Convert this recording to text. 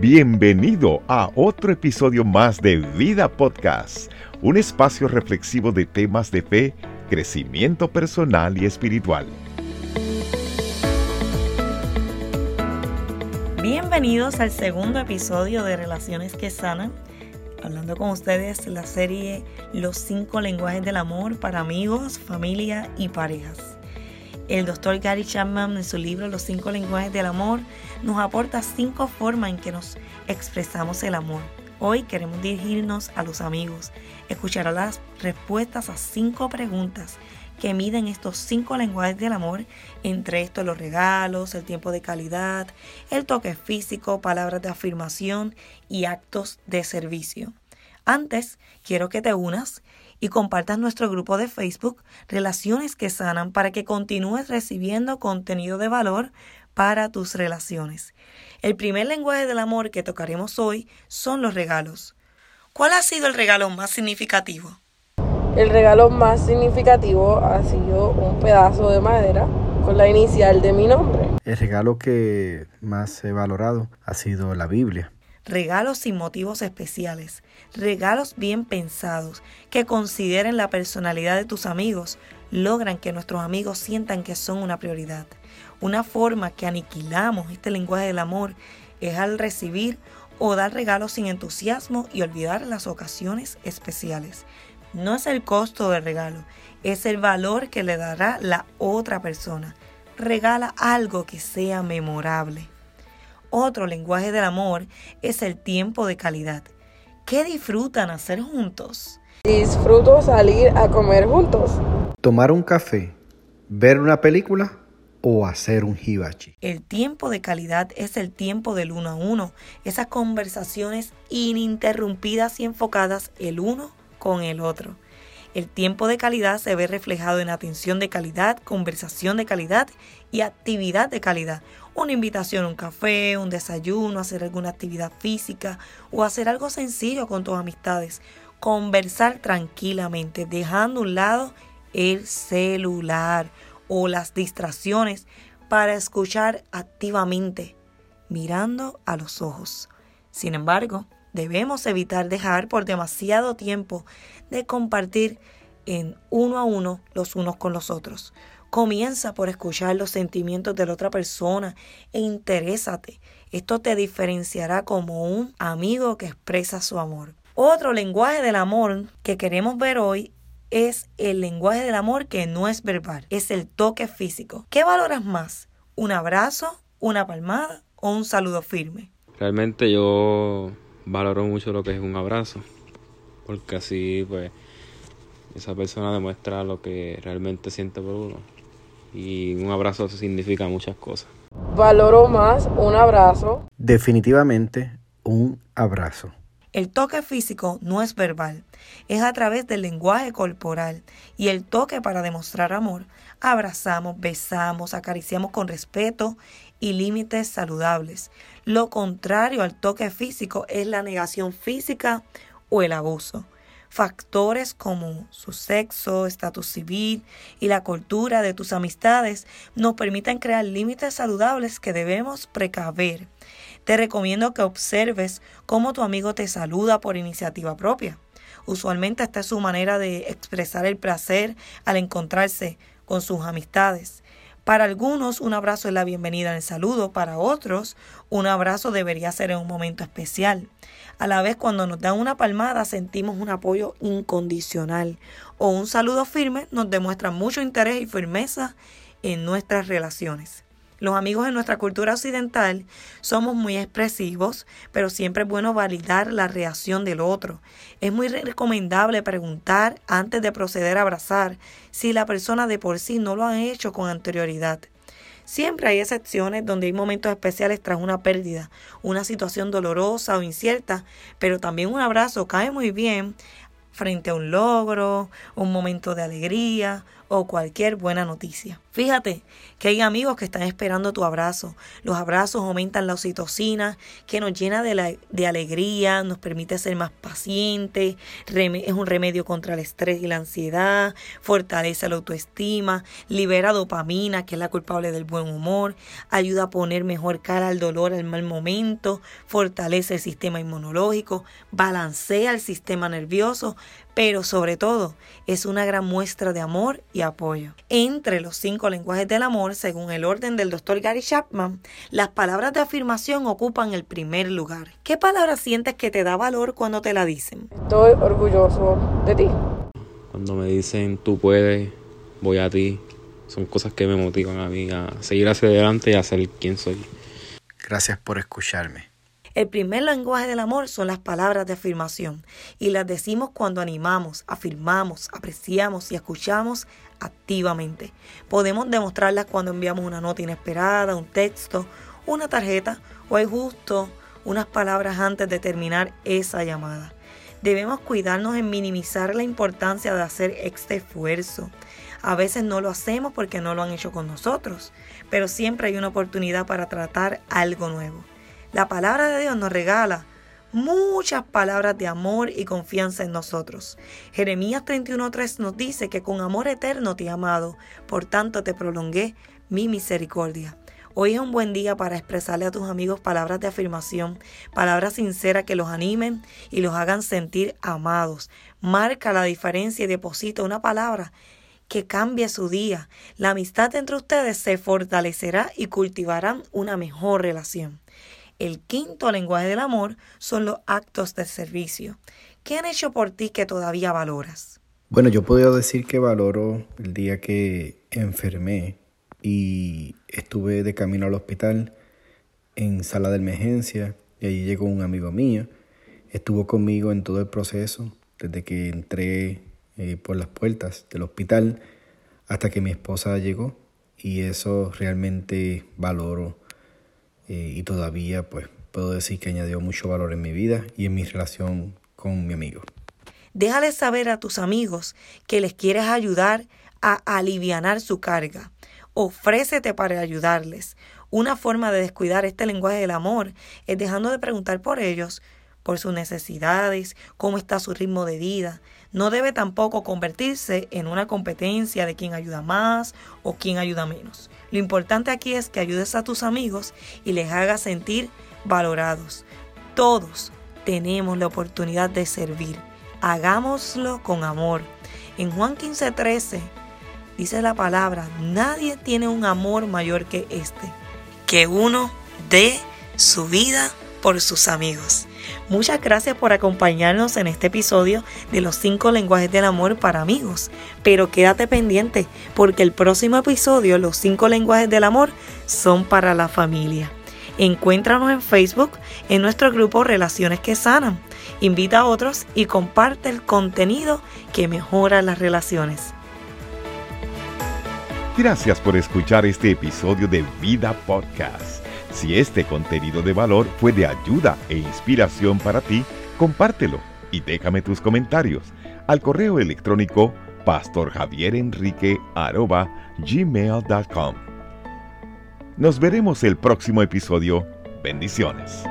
Bienvenido a otro episodio más de Vida Podcast, un espacio reflexivo de temas de fe, crecimiento personal y espiritual. Bienvenidos al segundo episodio de Relaciones que Sanan, hablando con ustedes la serie Los cinco lenguajes del amor para amigos, familia y parejas. El doctor Gary Chapman en su libro Los cinco lenguajes del amor nos aporta cinco formas en que nos expresamos el amor. Hoy queremos dirigirnos a los amigos, escuchar las respuestas a cinco preguntas que miden estos cinco lenguajes del amor, entre estos los regalos, el tiempo de calidad, el toque físico, palabras de afirmación y actos de servicio. Antes, quiero que te unas y compartas nuestro grupo de Facebook Relaciones que Sanan para que continúes recibiendo contenido de valor para tus relaciones. El primer lenguaje del amor que tocaremos hoy son los regalos. ¿Cuál ha sido el regalo más significativo? El regalo más significativo ha sido un pedazo de madera con la inicial de mi nombre. El regalo que más he valorado ha sido la Biblia regalos sin motivos especiales, regalos bien pensados, que consideren la personalidad de tus amigos, logran que nuestros amigos sientan que son una prioridad. Una forma que aniquilamos este lenguaje del amor es al recibir o dar regalos sin entusiasmo y olvidar las ocasiones especiales. No es el costo del regalo, es el valor que le dará la otra persona. Regala algo que sea memorable. Otro lenguaje del amor es el tiempo de calidad. ¿Qué disfrutan hacer juntos? Disfruto salir a comer juntos. Tomar un café, ver una película o hacer un hibachi. El tiempo de calidad es el tiempo del uno a uno, esas conversaciones ininterrumpidas y enfocadas el uno con el otro. El tiempo de calidad se ve reflejado en atención de calidad, conversación de calidad y actividad de calidad. Una invitación a un café, un desayuno, hacer alguna actividad física o hacer algo sencillo con tus amistades. Conversar tranquilamente, dejando a un lado el celular o las distracciones para escuchar activamente, mirando a los ojos. Sin embargo, debemos evitar dejar por demasiado tiempo de compartir en uno a uno los unos con los otros. Comienza por escuchar los sentimientos de la otra persona e interésate. Esto te diferenciará como un amigo que expresa su amor. Otro lenguaje del amor que queremos ver hoy es el lenguaje del amor que no es verbal, es el toque físico. ¿Qué valoras más? ¿Un abrazo, una palmada o un saludo firme? Realmente yo valoro mucho lo que es un abrazo, porque así pues esa persona demuestra lo que realmente siente por uno. Y un abrazo significa muchas cosas. Valoro más un abrazo. Definitivamente un abrazo. El toque físico no es verbal, es a través del lenguaje corporal y el toque para demostrar amor. Abrazamos, besamos, acariciamos con respeto y límites saludables. Lo contrario al toque físico es la negación física o el abuso. Factores como su sexo, estatus civil y la cultura de tus amistades nos permiten crear límites saludables que debemos precaver. Te recomiendo que observes cómo tu amigo te saluda por iniciativa propia. Usualmente esta es su manera de expresar el placer al encontrarse con sus amistades. Para algunos un abrazo es la bienvenida en el saludo, para otros un abrazo debería ser en un momento especial. A la vez cuando nos dan una palmada sentimos un apoyo incondicional o un saludo firme nos demuestra mucho interés y firmeza en nuestras relaciones. Los amigos en nuestra cultura occidental somos muy expresivos, pero siempre es bueno validar la reacción del otro. Es muy recomendable preguntar antes de proceder a abrazar si la persona de por sí no lo ha hecho con anterioridad. Siempre hay excepciones donde hay momentos especiales tras una pérdida, una situación dolorosa o incierta, pero también un abrazo cae muy bien frente a un logro, un momento de alegría o cualquier buena noticia. Fíjate que hay amigos que están esperando tu abrazo. Los abrazos aumentan la oxitocina, que nos llena de, de alegría, nos permite ser más pacientes, es un remedio contra el estrés y la ansiedad, fortalece la autoestima, libera dopamina, que es la culpable del buen humor, ayuda a poner mejor cara al dolor, al mal momento, fortalece el sistema inmunológico, balancea el sistema nervioso, pero sobre todo es una gran muestra de amor y apoyo. Entre los cinco lenguajes del amor, según el orden del doctor Gary Chapman, las palabras de afirmación ocupan el primer lugar. ¿Qué palabra sientes que te da valor cuando te la dicen? Estoy orgulloso de ti. Cuando me dicen tú puedes, voy a ti, son cosas que me motivan a mí a seguir hacia adelante y a ser quien soy. Gracias por escucharme. El primer lenguaje del amor son las palabras de afirmación y las decimos cuando animamos, afirmamos, apreciamos y escuchamos activamente. Podemos demostrarlas cuando enviamos una nota inesperada, un texto, una tarjeta o hay justo unas palabras antes de terminar esa llamada. Debemos cuidarnos en minimizar la importancia de hacer este esfuerzo. A veces no lo hacemos porque no lo han hecho con nosotros, pero siempre hay una oportunidad para tratar algo nuevo. La palabra de Dios nos regala muchas palabras de amor y confianza en nosotros. Jeremías 31.3 nos dice que con amor eterno te he amado, por tanto te prolongué mi misericordia. Hoy es un buen día para expresarle a tus amigos palabras de afirmación, palabras sinceras que los animen y los hagan sentir amados. Marca la diferencia y deposita una palabra que cambie su día. La amistad entre ustedes se fortalecerá y cultivarán una mejor relación. El quinto lenguaje del amor son los actos de servicio. ¿Qué han hecho por ti que todavía valoras? Bueno, yo puedo decir que valoro el día que enfermé y estuve de camino al hospital en sala de emergencia y allí llegó un amigo mío. Estuvo conmigo en todo el proceso, desde que entré eh, por las puertas del hospital hasta que mi esposa llegó y eso realmente valoro eh, y todavía pues puedo decir que añadió mucho valor en mi vida y en mi relación con mi amigo. Déjale saber a tus amigos que les quieres ayudar a alivianar su carga. Ofrécete para ayudarles. Una forma de descuidar este lenguaje del amor es dejando de preguntar por ellos, por sus necesidades, cómo está su ritmo de vida. No debe tampoco convertirse en una competencia de quién ayuda más o quién ayuda menos. Lo importante aquí es que ayudes a tus amigos y les hagas sentir valorados. Todos tenemos la oportunidad de servir. Hagámoslo con amor. En Juan 15:13 dice la palabra, nadie tiene un amor mayor que este, que uno dé su vida por sus amigos. Muchas gracias por acompañarnos en este episodio de los 5 lenguajes del amor para amigos. Pero quédate pendiente porque el próximo episodio, los 5 lenguajes del amor, son para la familia. Encuéntranos en Facebook en nuestro grupo Relaciones que Sanan. Invita a otros y comparte el contenido que mejora las relaciones. Gracias por escuchar este episodio de Vida Podcast. Si este contenido de valor fue de ayuda e inspiración para ti, compártelo y déjame tus comentarios al correo electrónico pastorjavierenrique.gmail.com Nos veremos el próximo episodio. Bendiciones.